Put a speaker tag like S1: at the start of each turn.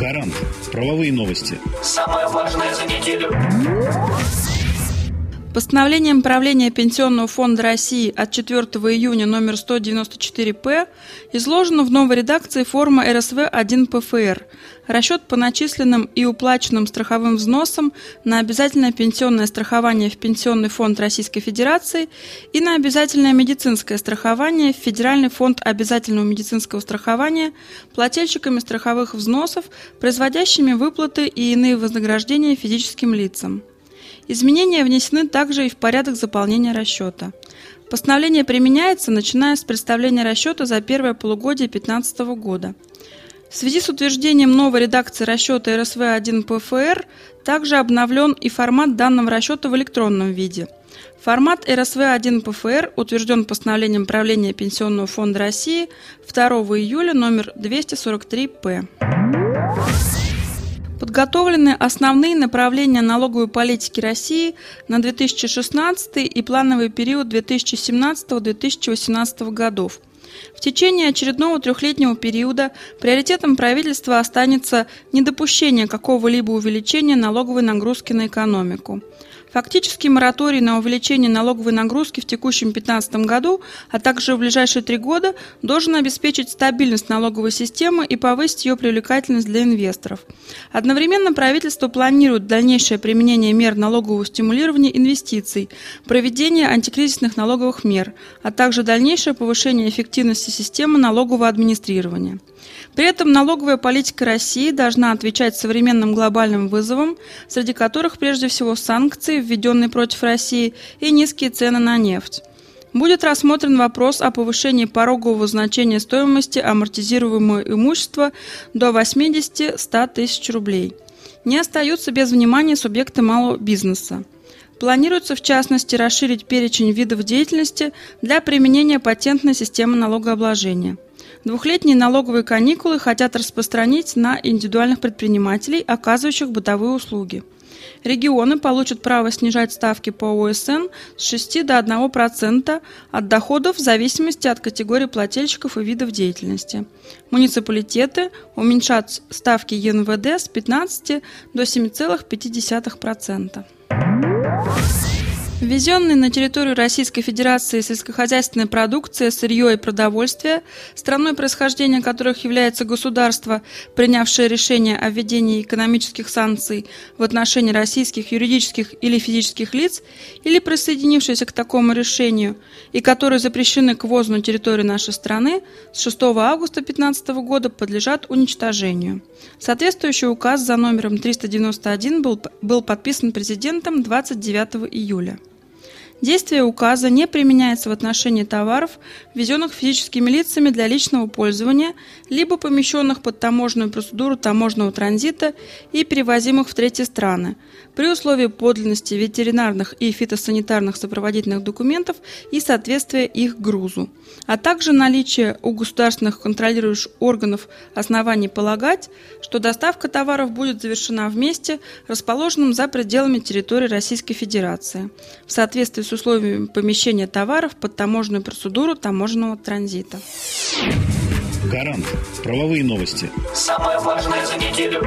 S1: Гарант. Правовые новости.
S2: Самое важное за неделю.
S3: Постановлением правления Пенсионного фонда России от 4 июня номер 194-П изложена в новой редакции форма РСВ-1 ПФР расчет по начисленным и уплаченным страховым взносам на обязательное пенсионное страхование в Пенсионный фонд Российской Федерации и на обязательное медицинское страхование в Федеральный фонд обязательного медицинского страхования плательщиками страховых взносов, производящими выплаты и иные вознаграждения физическим лицам. Изменения внесены также и в порядок заполнения расчета. Постановление применяется, начиная с представления расчета за первое полугодие 2015 года. В связи с утверждением новой редакции расчета РСВ-1 ПФР также обновлен и формат данного расчета в электронном виде. Формат РСВ-1 ПФР утвержден постановлением правления Пенсионного фонда России 2 июля номер 243-П. Подготовлены основные направления налоговой политики России на 2016 и плановый период 2017-2018 годов. В течение очередного трехлетнего периода приоритетом правительства останется недопущение какого-либо увеличения налоговой нагрузки на экономику. Фактически мораторий на увеличение налоговой нагрузки в текущем 2015 году, а также в ближайшие три года, должен обеспечить стабильность налоговой системы и повысить ее привлекательность для инвесторов. Одновременно правительство планирует дальнейшее применение мер налогового стимулирования инвестиций, проведение антикризисных налоговых мер, а также дальнейшее повышение эффективности системы налогового администрирования. При этом налоговая политика России должна отвечать современным глобальным вызовам, среди которых прежде всего санкции, введенные против России, и низкие цены на нефть. Будет рассмотрен вопрос о повышении порогового значения стоимости амортизируемого имущества до 80-100 тысяч рублей. Не остаются без внимания субъекты малого бизнеса. Планируется, в частности, расширить перечень видов деятельности для применения патентной системы налогообложения – Двухлетние налоговые каникулы хотят распространить на индивидуальных предпринимателей, оказывающих бытовые услуги. Регионы получат право снижать ставки по ОСН с 6 до 1% от доходов в зависимости от категории плательщиков и видов деятельности. Муниципалитеты уменьшат ставки ЕНВД с 15 до 7,5%. Bye. Ввезенные на территорию Российской Федерации сельскохозяйственная продукция, сырье и продовольствие, страной происхождения которых является государство, принявшее решение о введении экономических санкций в отношении российских юридических или физических лиц, или присоединившиеся к такому решению, и которые запрещены к ввозу на территорию нашей страны, с 6 августа 2015 года подлежат уничтожению. Соответствующий указ за номером 391 был, был подписан президентом 29 июля. Действие указа не применяется в отношении товаров, ввезенных физическими лицами для личного пользования, либо помещенных под таможенную процедуру таможенного транзита и перевозимых в третьи страны, при условии подлинности ветеринарных и фитосанитарных сопроводительных документов и соответствия их грузу, а также наличие у государственных контролирующих органов оснований полагать, что доставка товаров будет завершена в месте, расположенном за пределами территории Российской Федерации, в соответствии с с условиями помещения товаров под таможенную процедуру таможенного транзита.
S1: Гарант. Правовые новости.
S2: Самое важное за неделю.